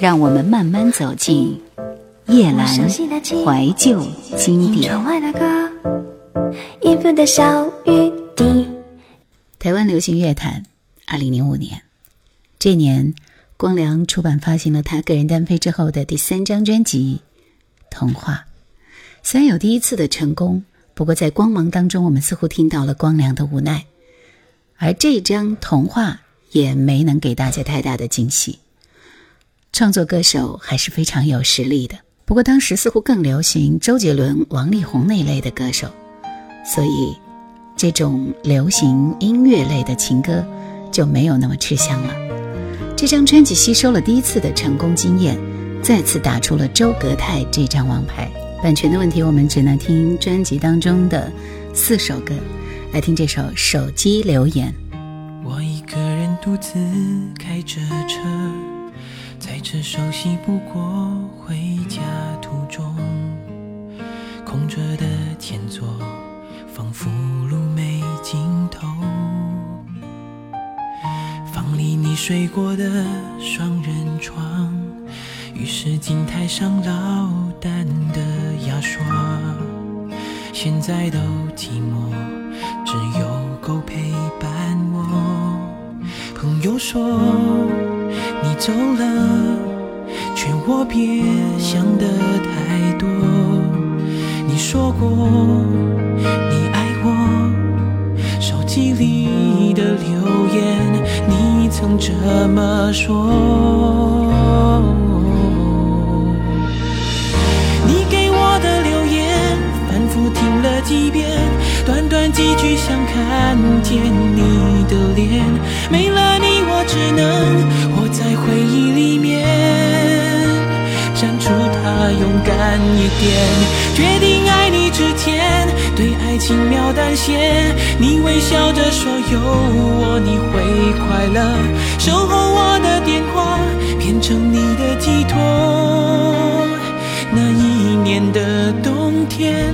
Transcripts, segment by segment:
让我们慢慢走进夜阑怀旧经典。台湾流行乐坛，二零零五年，这年光良出版发行了他个人单飞之后的第三张专辑《童话》。虽然有第一次的成功，不过在光芒当中，我们似乎听到了光良的无奈。而这张《童话》也没能给大家太大的惊喜。创作歌手还是非常有实力的，不过当时似乎更流行周杰伦、王力宏那一类的歌手，所以这种流行音乐类的情歌就没有那么吃香了。这张专辑吸收了第一次的成功经验，再次打出了周格泰这张王牌。版权的问题，我们只能听专辑当中的四首歌，来听这首《手机留言》。我一个人独自开着车。在这熟悉不过回家途中，空着的前座仿佛路没尽头。房里你睡过的双人床，于是镜台上老淡的牙刷，现在都寂寞，只有狗陪伴我。朋友说。走了，劝我别想得太多。你说过你爱我，手机里的留言你曾这么说。你给我的留言反复听了几遍，短短几句想看见你的脸，没了你我只能活。在回忆里面删除它，勇敢一点。决定爱你之前，对爱轻描淡写。你微笑着说有我你会快乐，守候我的电话变成你的寄托。那一年的冬天，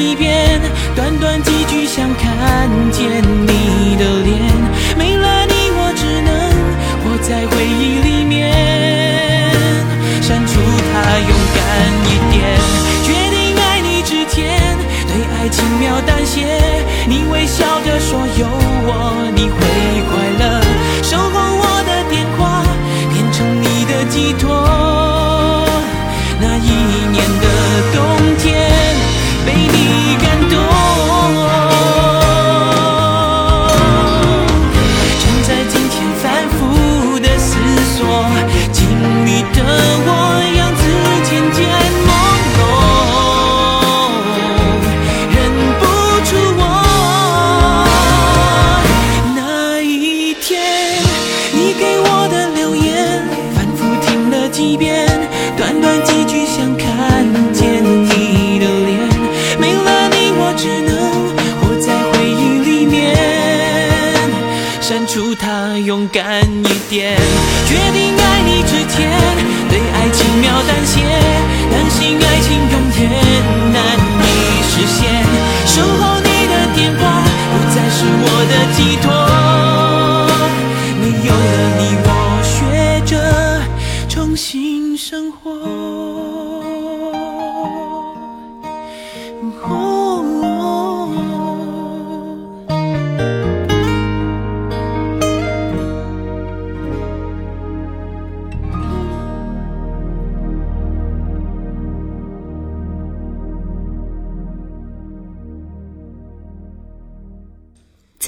一片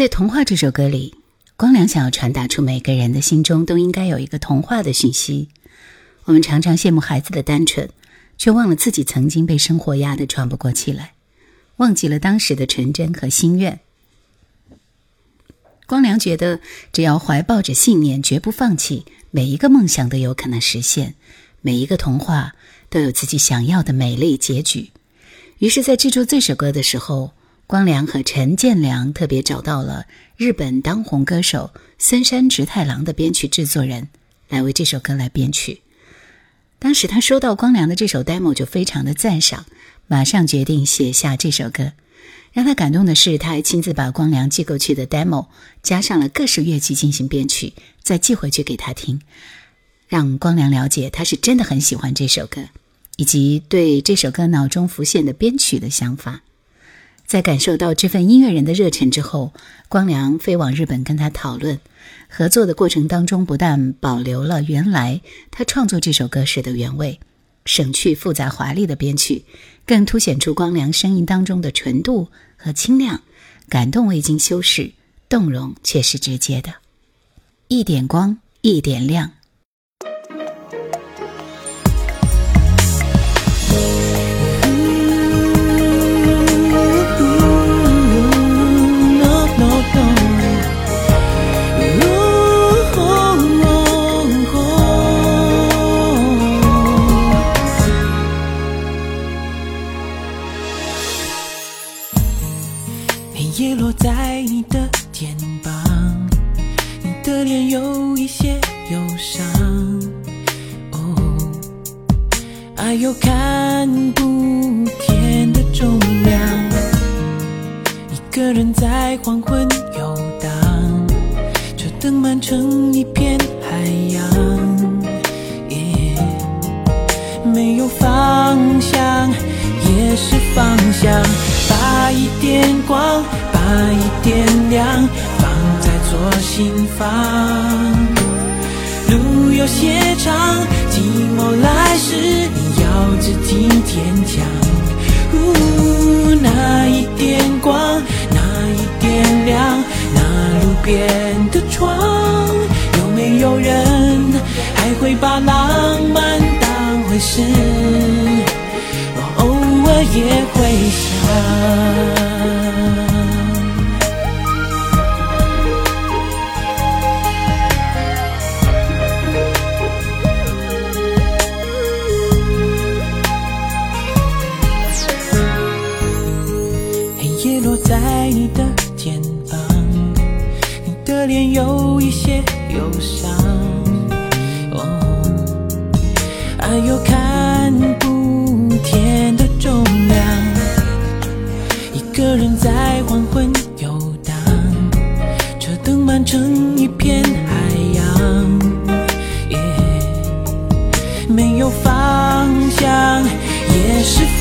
在《童话》这首歌里，光良想要传达出每个人的心中都应该有一个童话的讯息。我们常常羡慕孩子的单纯，却忘了自己曾经被生活压得喘不过气来，忘记了当时的纯真和心愿。光良觉得，只要怀抱着信念，绝不放弃，每一个梦想都有可能实现，每一个童话都有自己想要的美丽结局。于是，在制作这首歌的时候，光良和陈建良特别找到了日本当红歌手森山直太郎的编曲制作人，来为这首歌来编曲。当时他收到光良的这首 demo 就非常的赞赏，马上决定写下这首歌。让他感动的是，他还亲自把光良寄过去的 demo 加上了各式乐器进行编曲，再寄回去给他听，让光良了解他是真的很喜欢这首歌，以及对这首歌脑中浮现的编曲的想法。在感受到这份音乐人的热忱之后，光良飞往日本跟他讨论合作的过程当中，不但保留了原来他创作这首歌时的原味。省去复杂华丽的编曲，更凸显出光良声音当中的纯度和清亮，感动未经修饰，动容却是直接的。一点光，一点亮。哪有看不见的重量？一个人在黄昏游荡，车灯满城一片海洋。也没有方向，也是方向。把一点光，把一点亮，放在左心房。路有些长，寂寞来时。靠着今天讲呜那一点光那一点亮那路边的窗？有没有人还会把浪漫当回事？我偶尔也会想。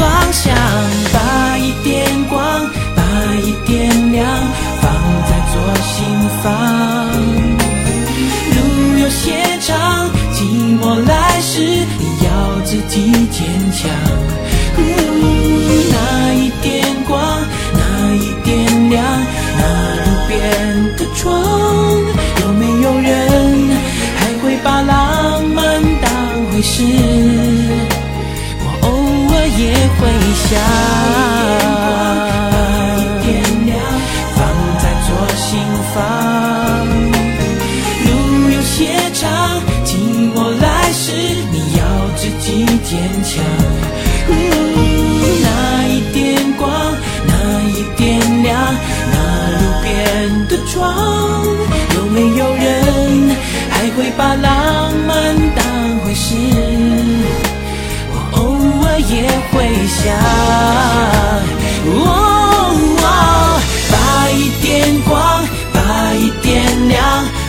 方向。坚强。那一点光，那一点亮，那路边的窗，有没有人还会把浪漫当回事？我偶尔也会想，把一点光，把一点亮，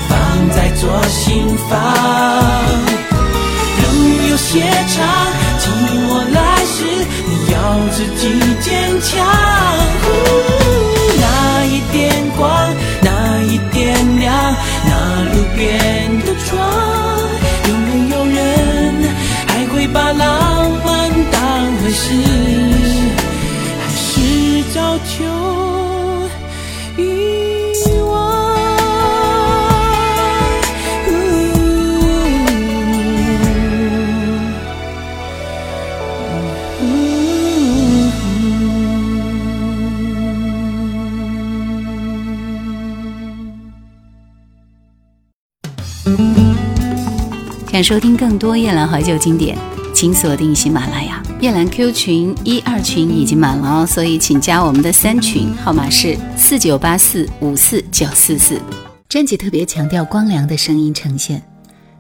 放在左心房。江湖那一点光，那一点亮，那路边的窗，有没有人还会把浪漫当回事？收听更多夜兰怀旧经典，请锁定喜马拉雅。夜兰 Q 群一二群已经满了哦，所以请加我们的三群，号码是四九八四五四九四四。专辑特别强调光良的声音呈现，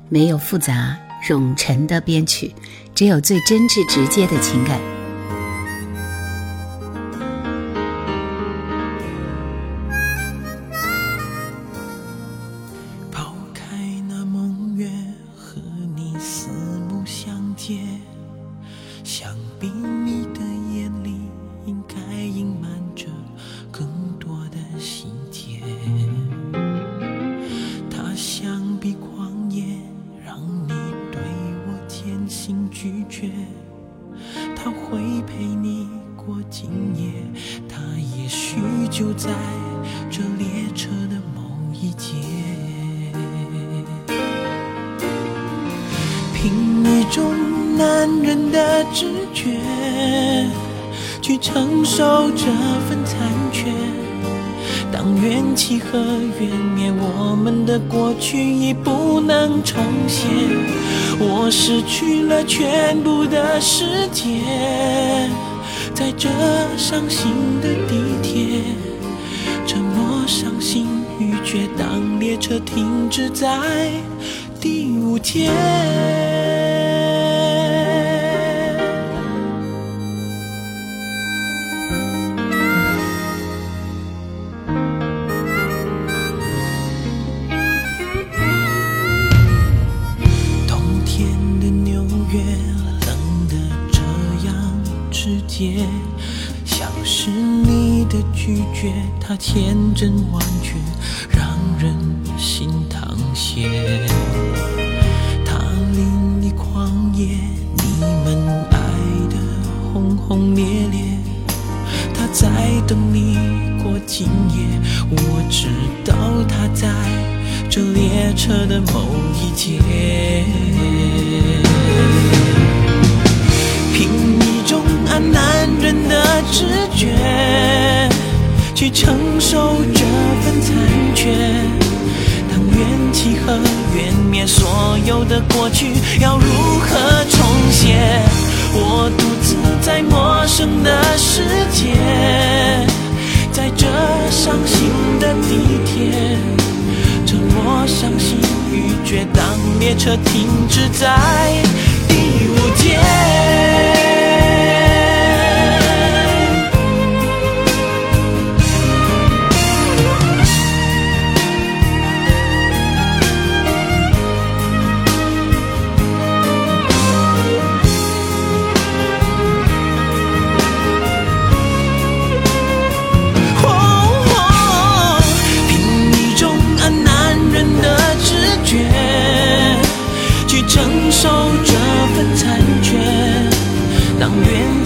没有复杂冗陈的编曲，只有最真挚直接的情感。人的直觉去承受这份残缺。当怨气和怨灭，我们的过去已不能重现。我失去了全部的世界，在这伤心的地铁，沉默、伤心、欲绝。当列车停止在第五节。他天真万确，让人心淌血。他淋漓狂野，你们爱的轰轰烈烈。他在等你过今夜，我知道他在这列车的某一节。凭一种啊男人的直觉。去承受这份残缺，当缘起和缘灭，所有的过去要如何重写？我独自在陌生的世界，在这伤心的地铁，沉默、伤心、欲绝，当列车停止在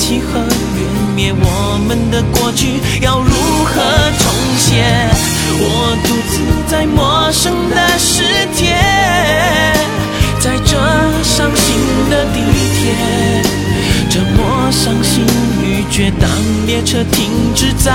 起和缘灭我们的过去要如何重写我独自在陌生的世界在这伤心的地铁这么伤心欲绝当列车停止在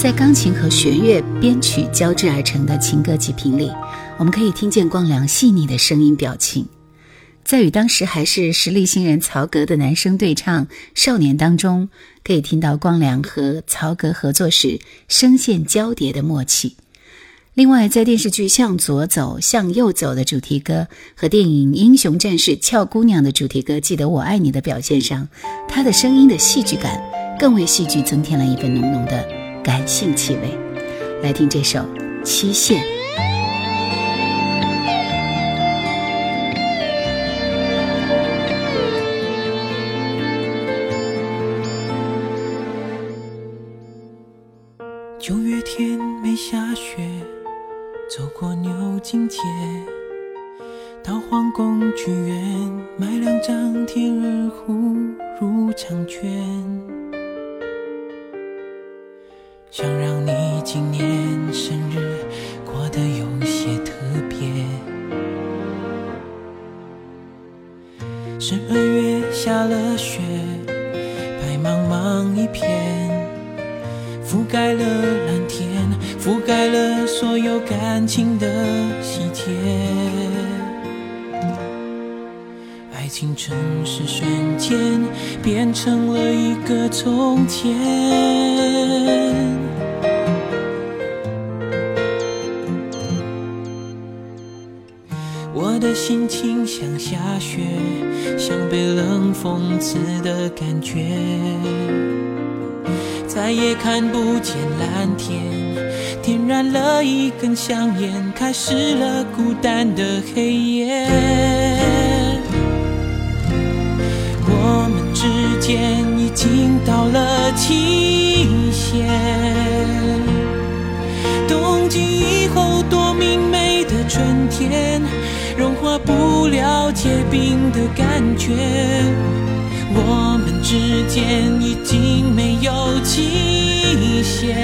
在钢琴和弦乐编曲交织而成的情歌极品里，我们可以听见光良细腻的声音表情。在与当时还是实力新人曹格的男声对唱《少年》当中，可以听到光良和曹格合作时声线交叠的默契。另外，在电视剧《向左走，向右走》的主题歌和电影《英雄战士俏姑娘》的主题歌《记得我爱你》的表现上，他的声音的戏剧感更为戏剧增添了一份浓浓的。男性气味，来听这首《期限》。爱情城市瞬间变成了一个从前。我的心情像下雪，像被冷风刺的感觉，再也看不见蓝天，点燃了一根香烟，开始了孤单的黑夜。经到了期限，冬季以后多明媚的春天。融化不了结冰的感觉，我们之间已经没有期限，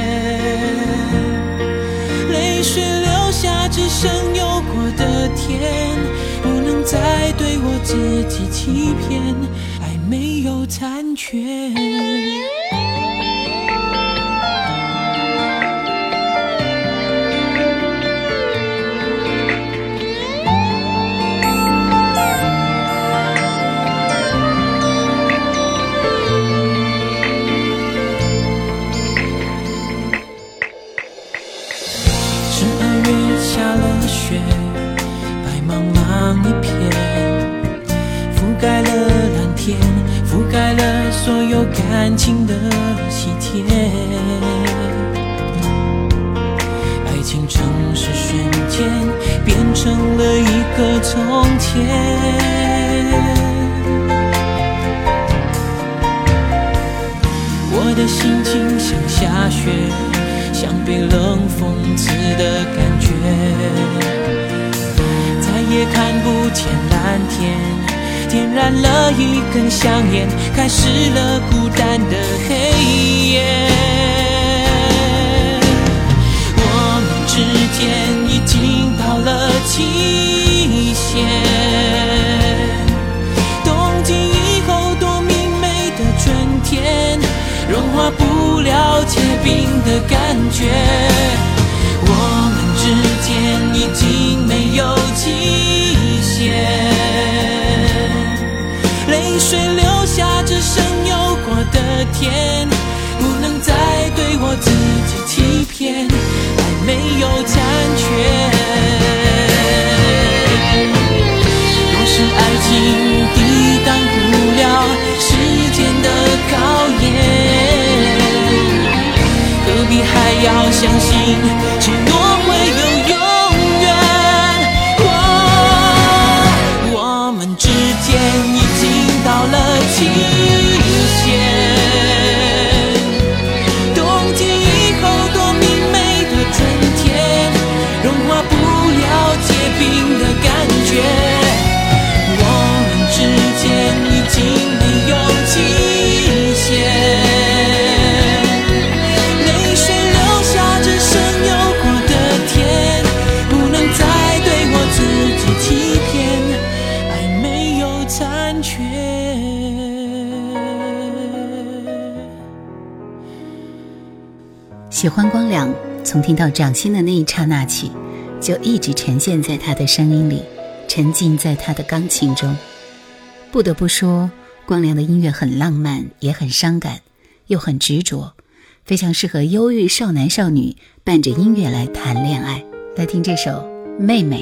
泪水流下，只剩有过的甜，不能再对我自己欺骗，没有残缺。十二月下了雪，白茫茫一片，覆盖了蓝天。所有感情的喜帖，爱情城市瞬间变成了一个从前。我的心情像下雪，像被冷风刺的感觉，再也看不见蓝天。点燃了一根香烟，开始了孤单的黑夜。我们之间已经到了期限，冬季以后多明媚的春天，融化不了结冰的感觉。天，不能再对我自己欺骗，爱没有残缺。若是爱情抵挡不了时间的考验，何必还要相信承诺喜欢光良，从听到掌心的那一刹那起，就一直沉浸在他的声音里，沉浸在他的钢琴中。不得不说，光良的音乐很浪漫，也很伤感，又很执着，非常适合忧郁少男少女伴着音乐来谈恋爱。来听这首《妹妹》。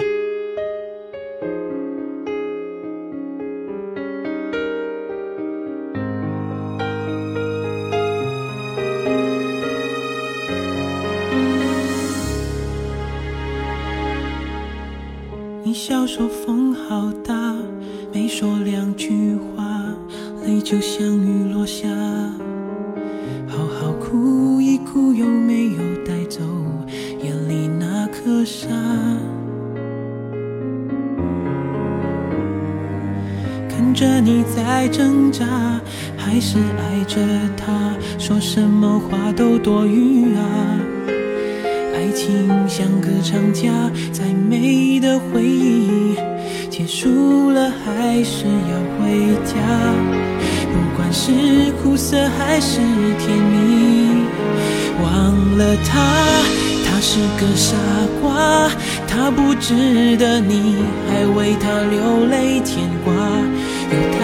着你在挣扎，还是爱着他，说什么话都多余啊。爱情像个长假，再美的回忆结束了，还是要回家。不管是苦涩还是甜蜜，忘了他，他是个傻瓜，他不值得你还为他流泪牵挂。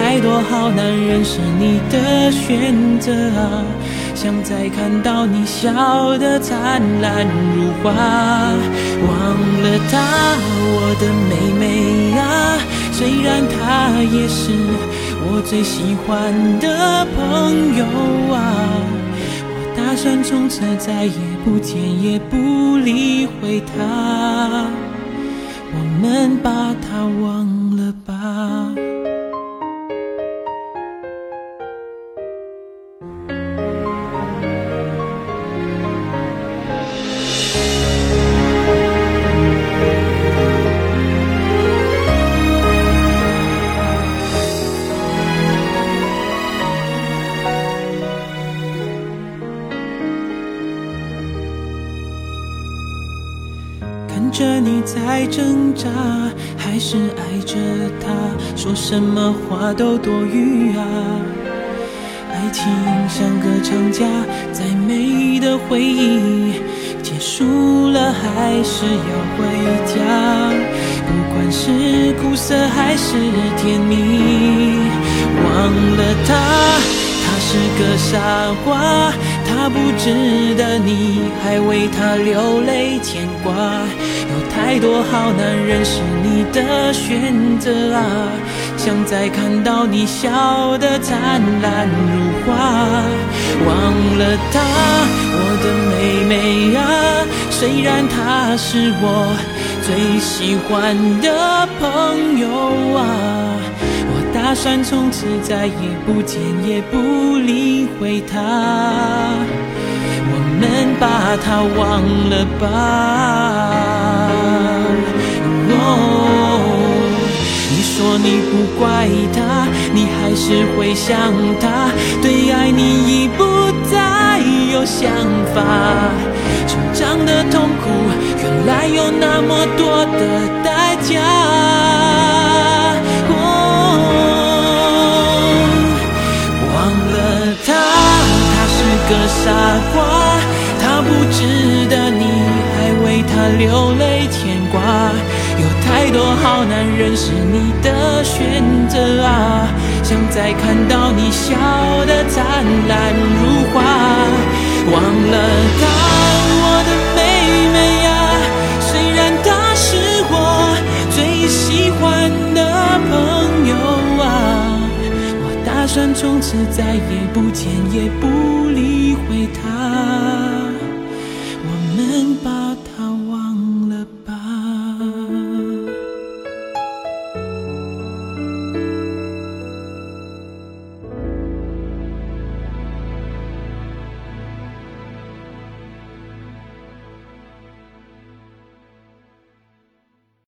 太多好男人是你的选择啊。想再看到你笑得灿烂如花，忘了他，我的妹妹啊，虽然他也是我最喜欢的朋友啊，我打算从此再也不见也不理会他，我们把他忘了吧。还是爱着他，说什么话都多余啊。爱情像个长假，再美的回忆结束了，还是要回家。不管是苦涩还是甜蜜，忘了他，他是个傻瓜，他不值得你还为他流泪牵挂。太多好男人是你的选择啊！想再看到你笑得灿烂如花，忘了他，我的妹妹啊！虽然他是我最喜欢的朋友啊，我打算从此再也不见也不理会他，我们把他忘了吧。你说你不怪他，你还是会想他，对爱你已不再有想法。成长的痛苦，原来有那么多的代价。忘了他，他是个傻瓜，他不值得你还为他流泪牵挂。有太多好男人是你的选择啊！想再看到你笑得灿烂如花，忘了他，我的妹妹呀！虽然他是我最喜欢的朋友啊，我打算从此再也不见也不理会他，